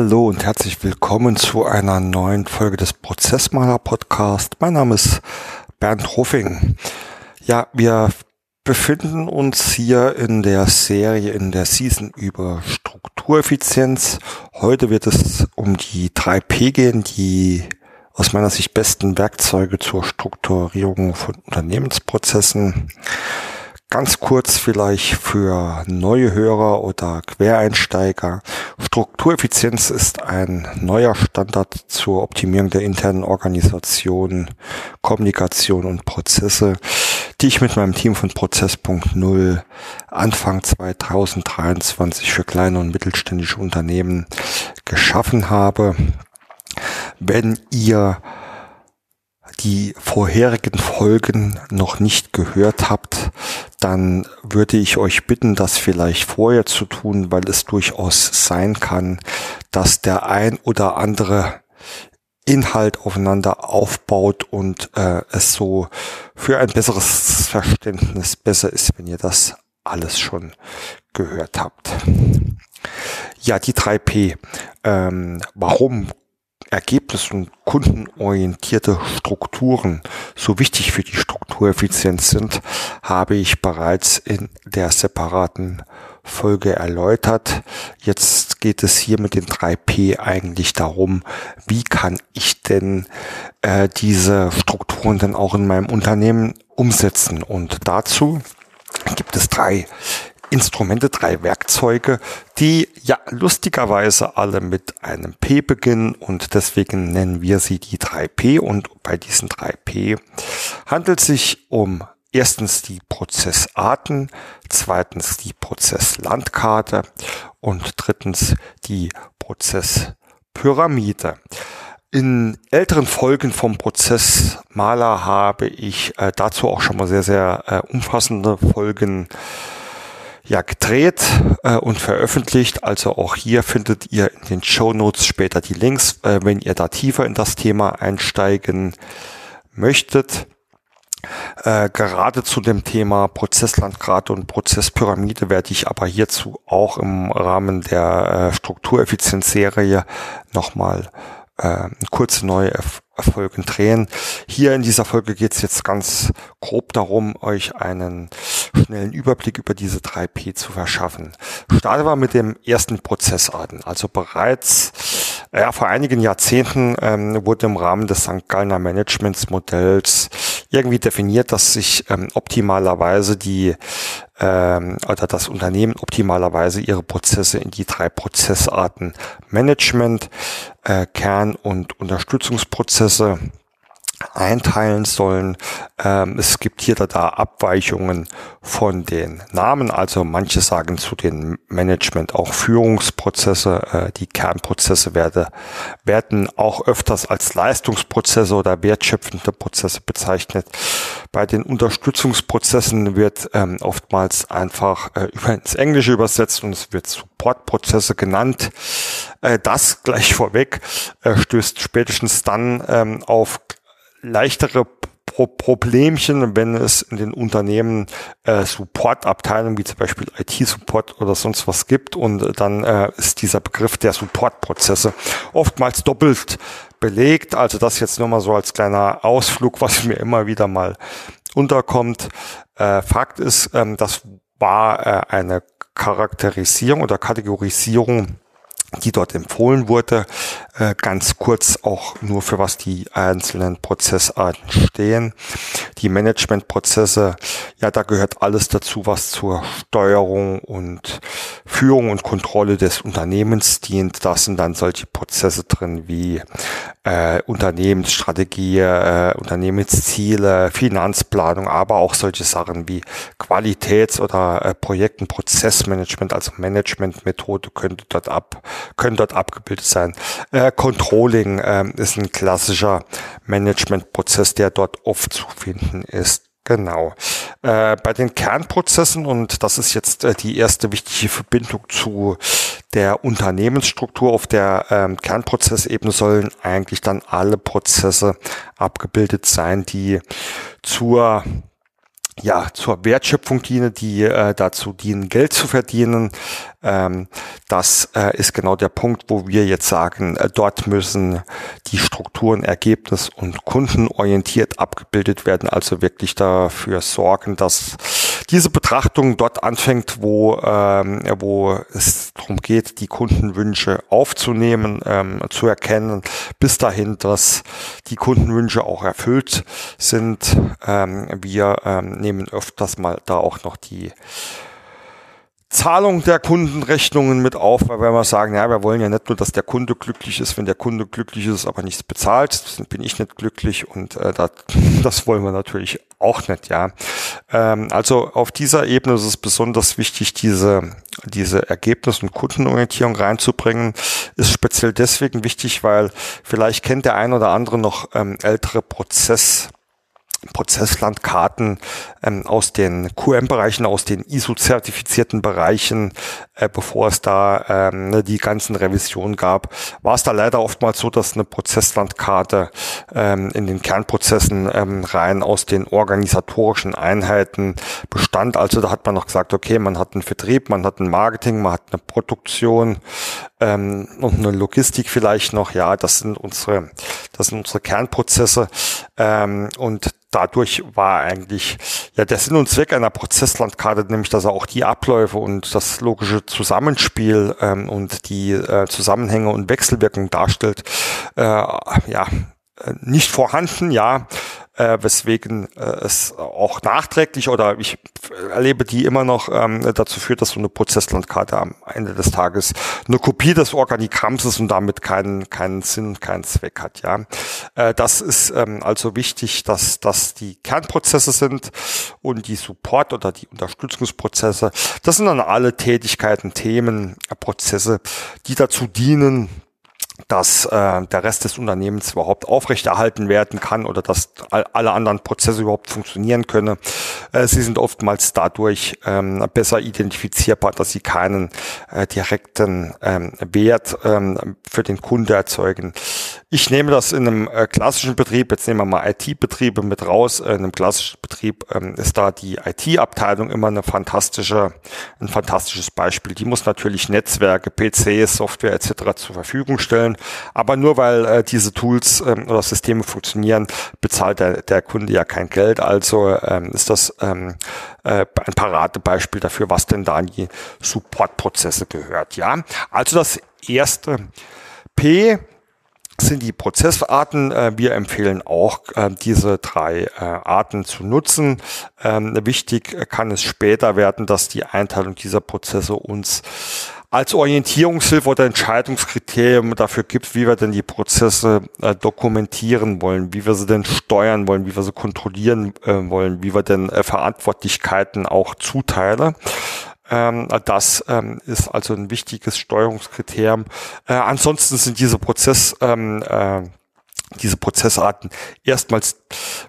Hallo und herzlich willkommen zu einer neuen Folge des Prozessmaler Podcast. Mein Name ist Bernd Ruffing. Ja, wir befinden uns hier in der Serie, in der Season über Struktureffizienz. Heute wird es um die 3P gehen, die aus meiner Sicht besten Werkzeuge zur Strukturierung von Unternehmensprozessen. Ganz kurz vielleicht für neue Hörer oder Quereinsteiger. Struktureffizienz ist ein neuer Standard zur Optimierung der internen Organisation, Kommunikation und Prozesse, die ich mit meinem Team von Prozess.0 Anfang 2023 für kleine und mittelständische Unternehmen geschaffen habe. Wenn ihr die vorherigen Folgen noch nicht gehört habt, dann würde ich euch bitten, das vielleicht vorher zu tun, weil es durchaus sein kann, dass der ein oder andere Inhalt aufeinander aufbaut und äh, es so für ein besseres Verständnis besser ist, wenn ihr das alles schon gehört habt. Ja, die 3P. Ähm, warum Ergebnis- und kundenorientierte Strukturen so wichtig für die Struktureffizienz sind, habe ich bereits in der separaten Folge erläutert. Jetzt geht es hier mit den 3P eigentlich darum, wie kann ich denn äh, diese Strukturen dann auch in meinem Unternehmen umsetzen. Und dazu gibt es drei Instrumente, drei Werkzeuge, die ja lustigerweise alle mit einem P beginnen und deswegen nennen wir sie die 3P und bei diesen 3P handelt es sich um erstens die Prozessarten, zweitens die Prozesslandkarte und drittens die Prozesspyramide. In älteren Folgen vom Prozessmaler habe ich äh, dazu auch schon mal sehr, sehr äh, umfassende Folgen ja gedreht äh, und veröffentlicht. Also auch hier findet ihr in den Show Notes später die Links, äh, wenn ihr da tiefer in das Thema einsteigen möchtet. Äh, gerade zu dem Thema Prozesslandgrad und Prozesspyramide werde ich aber hierzu auch im Rahmen der äh, Struktureffizienzserie nochmal äh, kurze neue Folgen drehen. Hier in dieser Folge geht es jetzt ganz grob darum, euch einen schnellen Überblick über diese 3P zu verschaffen. Starte war mit dem ersten Prozessarten. Also bereits ja, vor einigen Jahrzehnten ähm, wurde im Rahmen des St. Gallner Managementsmodells irgendwie definiert, dass sich ähm, optimalerweise die ähm, oder das Unternehmen optimalerweise ihre Prozesse in die drei Prozessarten Management, äh, Kern- und Unterstützungsprozesse einteilen sollen. Ähm, es gibt hier da Abweichungen von den Namen. Also manche sagen zu den Management auch Führungsprozesse. Äh, die Kernprozesse werde, werden auch öfters als Leistungsprozesse oder wertschöpfende Prozesse bezeichnet. Bei den Unterstützungsprozessen wird ähm, oftmals einfach äh, ins Englische übersetzt und es wird Supportprozesse genannt. Äh, das gleich vorweg äh, stößt spätestens dann ähm, auf leichtere Pro Problemchen, wenn es in den Unternehmen äh, Supportabteilungen wie zum Beispiel IT-Support oder sonst was gibt und dann äh, ist dieser Begriff der Supportprozesse oftmals doppelt belegt. Also das jetzt nur mal so als kleiner Ausflug, was mir immer wieder mal unterkommt. Äh, Fakt ist, ähm, das war äh, eine Charakterisierung oder Kategorisierung die dort empfohlen wurde. Äh, ganz kurz auch nur für was die einzelnen Prozessarten stehen. Die Managementprozesse, ja, da gehört alles dazu, was zur Steuerung und Führung und Kontrolle des Unternehmens dient. Da sind dann solche Prozesse drin wie äh, Unternehmensstrategie, äh, Unternehmensziele, Finanzplanung, aber auch solche Sachen wie Qualitäts- oder äh, Projekten, Prozessmanagement, also Managementmethode könnte dort ab können dort abgebildet sein. Äh, Controlling äh, ist ein klassischer Managementprozess, der dort oft zu finden ist. Genau. Äh, bei den Kernprozessen, und das ist jetzt äh, die erste wichtige Verbindung zu der Unternehmensstruktur auf der ähm, Kernprozessebene, sollen eigentlich dann alle Prozesse abgebildet sein, die zur ja, zur Wertschöpfung dienen, die äh, dazu dienen, Geld zu verdienen. Ähm, das äh, ist genau der Punkt, wo wir jetzt sagen, äh, dort müssen die Strukturen ergebnis- und kundenorientiert abgebildet werden, also wirklich dafür sorgen, dass diese Betrachtung dort anfängt, wo, ähm, wo es darum geht, die Kundenwünsche aufzunehmen, ähm, zu erkennen, bis dahin, dass die Kundenwünsche auch erfüllt sind. Ähm, wir ähm, nehmen öfters mal da auch noch die Zahlung der Kundenrechnungen mit auf, weil wir mal sagen, ja, wir wollen ja nicht nur, dass der Kunde glücklich ist, wenn der Kunde glücklich ist, aber nichts bezahlt, bin ich nicht glücklich und äh, das, das wollen wir natürlich auch nicht, ja. Ähm, also auf dieser Ebene ist es besonders wichtig, diese, diese Ergebnis- und Kundenorientierung reinzubringen. Ist speziell deswegen wichtig, weil vielleicht kennt der ein oder andere noch ähm, ältere Prozess Prozesslandkarten ähm, aus den QM-Bereichen, aus den ISO-zertifizierten Bereichen, äh, bevor es da ähm, ne, die ganzen Revisionen gab, war es da leider oftmals so, dass eine Prozesslandkarte ähm, in den Kernprozessen ähm, rein aus den organisatorischen Einheiten bestand. Also da hat man noch gesagt, okay, man hat einen Vertrieb, man hat ein Marketing, man hat eine Produktion ähm, und eine Logistik vielleicht noch. Ja, das sind unsere, das sind unsere Kernprozesse ähm, und dadurch war eigentlich ja der Sinn und Zweck einer Prozesslandkarte, nämlich dass er auch die Abläufe und das logische Zusammenspiel ähm, und die äh, Zusammenhänge und Wechselwirkung darstellt, äh, ja nicht vorhanden, ja äh, weswegen äh, es auch nachträglich oder ich erlebe die immer noch ähm, dazu führt, dass so eine Prozesslandkarte am Ende des Tages eine Kopie des Organigramms ist und damit keinen keinen Sinn und keinen Zweck hat. Ja, äh, das ist ähm, also wichtig, dass dass die Kernprozesse sind und die Support oder die Unterstützungsprozesse. Das sind dann alle Tätigkeiten, Themen, Prozesse, die dazu dienen, dass äh, der Rest des Unternehmens überhaupt aufrechterhalten werden kann oder dass alle anderen Prozesse überhaupt funktionieren können. Äh, sie sind oftmals dadurch ähm, besser identifizierbar, dass sie keinen äh, direkten ähm, Wert ähm, für den Kunde erzeugen. Ich nehme das in einem äh, klassischen Betrieb, jetzt nehmen wir mal IT-Betriebe mit raus. In einem klassischen Betrieb ähm, ist da die IT-Abteilung immer eine fantastische, ein fantastisches Beispiel. Die muss natürlich Netzwerke, PCs, Software etc. zur Verfügung stellen. Aber nur weil äh, diese Tools ähm, oder Systeme funktionieren, bezahlt der, der Kunde ja kein Geld. Also ähm, ist das ähm, äh, ein Paradebeispiel dafür, was denn da in die Supportprozesse gehört. Ja, also das erste P sind die Prozessarten. Äh, wir empfehlen auch, äh, diese drei äh, Arten zu nutzen. Ähm, wichtig kann es später werden, dass die Einteilung dieser Prozesse uns als Orientierungshilfe oder Entscheidungskriterium dafür gibt, wie wir denn die Prozesse äh, dokumentieren wollen, wie wir sie denn steuern wollen, wie wir sie kontrollieren äh, wollen, wie wir denn äh, Verantwortlichkeiten auch zuteilen. Ähm, das ähm, ist also ein wichtiges Steuerungskriterium. Äh, ansonsten sind diese Prozess ähm, äh, diese Prozessarten erstmals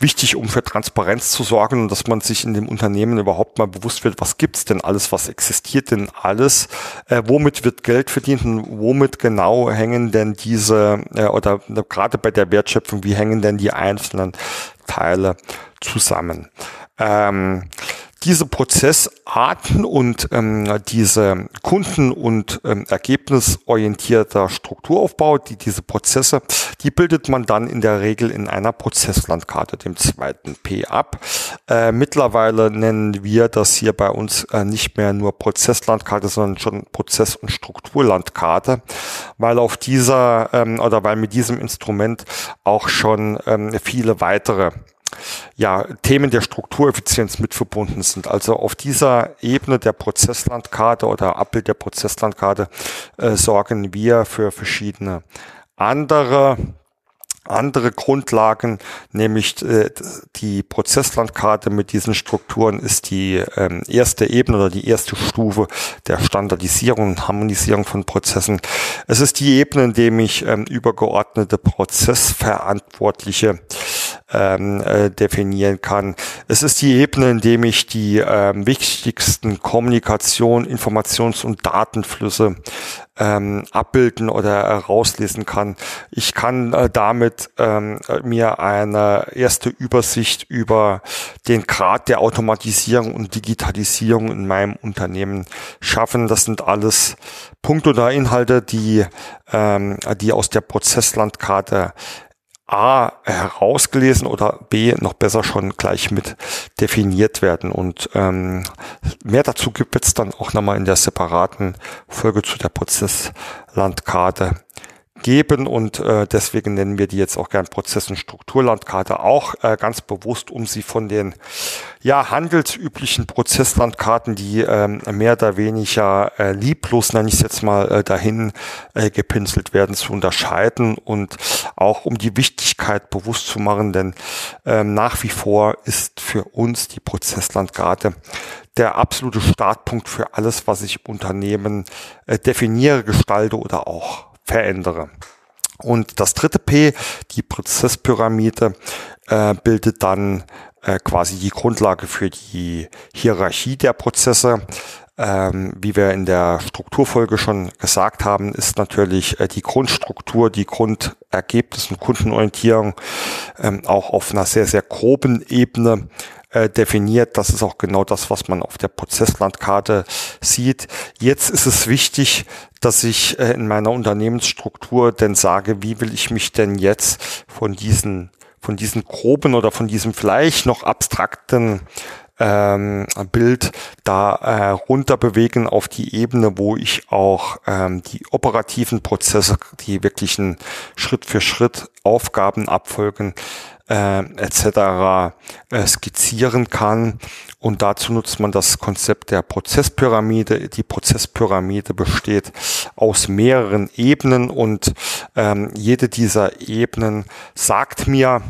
wichtig, um für Transparenz zu sorgen und dass man sich in dem Unternehmen überhaupt mal bewusst wird, was gibt's denn alles, was existiert denn alles, äh, womit wird Geld verdient und womit genau hängen denn diese, äh, oder gerade bei der Wertschöpfung, wie hängen denn die einzelnen Teile zusammen. Ähm, diese Prozessarten und ähm, diese kunden- und ähm, ergebnisorientierter Strukturaufbau, die diese Prozesse, die bildet man dann in der Regel in einer Prozesslandkarte, dem zweiten P ab. Äh, mittlerweile nennen wir das hier bei uns äh, nicht mehr nur Prozesslandkarte, sondern schon Prozess- und Strukturlandkarte, weil auf dieser ähm, oder weil mit diesem Instrument auch schon ähm, viele weitere ja, Themen der Struktureffizienz mit verbunden sind. Also auf dieser Ebene der Prozesslandkarte oder Abbild der Prozesslandkarte äh, sorgen wir für verschiedene andere andere Grundlagen, nämlich äh, die Prozesslandkarte mit diesen Strukturen ist die ähm, erste Ebene oder die erste Stufe der Standardisierung und Harmonisierung von Prozessen. Es ist die Ebene, in dem ich ähm, übergeordnete Prozessverantwortliche ähm, äh, definieren kann. Es ist die Ebene, in dem ich die ähm, wichtigsten Kommunikation, Informations- und Datenflüsse ähm, abbilden oder herauslesen kann. Ich kann äh, damit ähm, mir eine erste Übersicht über den Grad der Automatisierung und Digitalisierung in meinem Unternehmen schaffen. Das sind alles Punkte oder Inhalte, die, ähm, die aus der Prozesslandkarte A herausgelesen oder B noch besser schon gleich mit definiert werden. Und ähm, mehr dazu gibt es dann auch nochmal in der separaten Folge zu der Prozesslandkarte geben und äh, deswegen nennen wir die jetzt auch gern Prozess- und Strukturlandkarte auch äh, ganz bewusst, um sie von den ja handelsüblichen Prozesslandkarten, die ähm, mehr oder weniger äh, lieblos, nenne ich es jetzt mal, äh, dahin äh, gepinselt werden, zu unterscheiden und auch um die Wichtigkeit bewusst zu machen, denn ähm, nach wie vor ist für uns die Prozesslandkarte der absolute Startpunkt für alles, was ich Unternehmen äh, definiere, gestalte oder auch verändere. Und das dritte P, die Prozesspyramide, äh, bildet dann äh, quasi die Grundlage für die Hierarchie der Prozesse. Ähm, wie wir in der Strukturfolge schon gesagt haben, ist natürlich äh, die Grundstruktur, die Grundergebnis und Kundenorientierung ähm, auch auf einer sehr, sehr groben Ebene äh, definiert. Das ist auch genau das, was man auf der Prozesslandkarte sieht. Jetzt ist es wichtig, dass ich äh, in meiner Unternehmensstruktur denn sage, wie will ich mich denn jetzt von diesen von diesen groben oder von diesem vielleicht noch abstrakten ähm, Bild da äh, runter bewegen auf die Ebene, wo ich auch ähm, die operativen Prozesse, die wirklichen Schritt für Schritt Aufgaben abfolgen, äh, etc. Äh, skizzieren kann. Und dazu nutzt man das Konzept der Prozesspyramide. Die Prozesspyramide besteht aus mehreren Ebenen und ähm, jede dieser Ebenen sagt mir,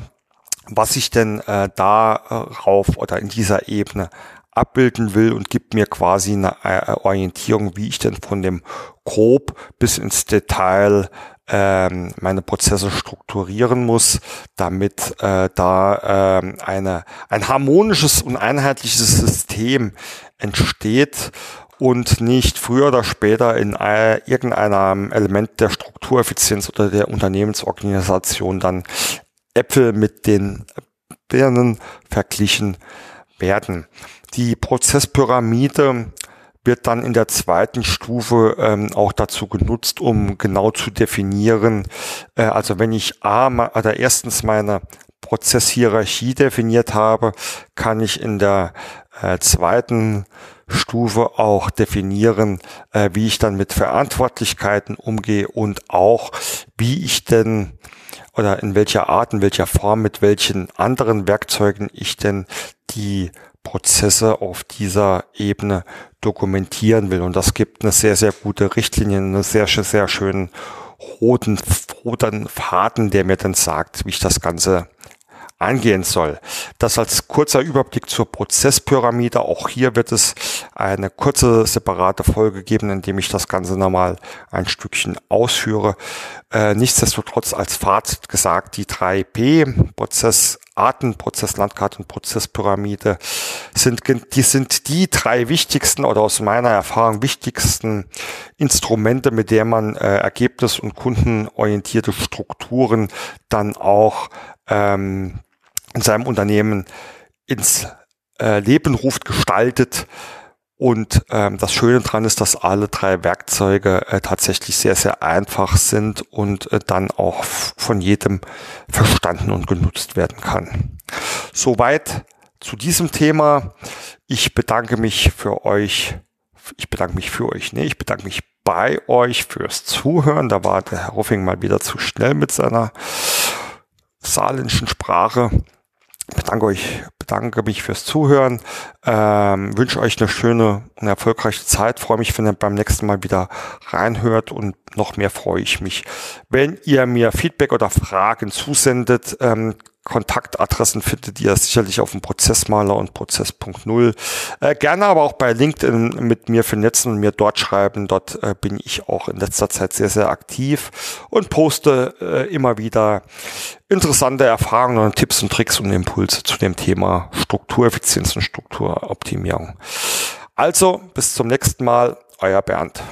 was ich denn äh, darauf oder in dieser Ebene abbilden will und gibt mir quasi eine äh, Orientierung, wie ich denn von dem grob bis ins Detail ähm, meine Prozesse strukturieren muss, damit äh, da äh, eine, ein harmonisches und einheitliches System entsteht und nicht früher oder später in äh, irgendeinem Element der Struktureffizienz oder der Unternehmensorganisation dann Äpfel mit den Birnen verglichen werden. Die Prozesspyramide wird dann in der zweiten Stufe ähm, auch dazu genutzt, um genau zu definieren, äh, also wenn ich A, oder erstens meine Prozesshierarchie definiert habe, kann ich in der äh, zweiten Stufe auch definieren, äh, wie ich dann mit Verantwortlichkeiten umgehe und auch, wie ich denn oder in welcher Art, in welcher Form, mit welchen anderen Werkzeugen ich denn die Prozesse auf dieser Ebene dokumentieren will. Und das gibt eine sehr, sehr gute Richtlinie, eine sehr, sehr schönen roten, roten Faden, der mir dann sagt, wie ich das Ganze angehen soll. Das als kurzer Überblick zur Prozesspyramide. Auch hier wird es eine kurze separate Folge geben, in dem ich das Ganze nochmal ein Stückchen ausführe. Äh, nichtsdestotrotz als Fazit gesagt, die 3P, Prozess, Arten, Prozesslandkarte und Prozesspyramide sind, die sind die drei wichtigsten oder aus meiner Erfahrung wichtigsten Instrumente, mit der man äh, ergebnis- und kundenorientierte Strukturen dann auch ähm, in seinem Unternehmen ins äh, Leben ruft, gestaltet. Und ähm, das Schöne dran ist, dass alle drei Werkzeuge äh, tatsächlich sehr, sehr einfach sind und äh, dann auch von jedem verstanden und genutzt werden kann. Soweit zu diesem Thema. Ich bedanke mich für euch. Ich bedanke mich für euch. Nee, ich bedanke mich bei euch fürs Zuhören. Da war der Herr Ruffing mal wieder zu schnell mit seiner saarländischen Sprache. Bedanke euch, bedanke mich fürs Zuhören, ähm, wünsche euch eine schöne und erfolgreiche Zeit, freue mich, wenn ihr beim nächsten Mal wieder reinhört und noch mehr freue ich mich, wenn ihr mir Feedback oder Fragen zusendet, ähm, Kontaktadressen findet ihr sicherlich auf dem Prozessmaler und Prozess.0. Äh, gerne aber auch bei LinkedIn mit mir vernetzen und mir dort schreiben. Dort äh, bin ich auch in letzter Zeit sehr, sehr aktiv und poste äh, immer wieder interessante Erfahrungen und Tipps und Tricks und Impulse zu dem Thema Struktureffizienz und Strukturoptimierung. Also, bis zum nächsten Mal, euer Bernd.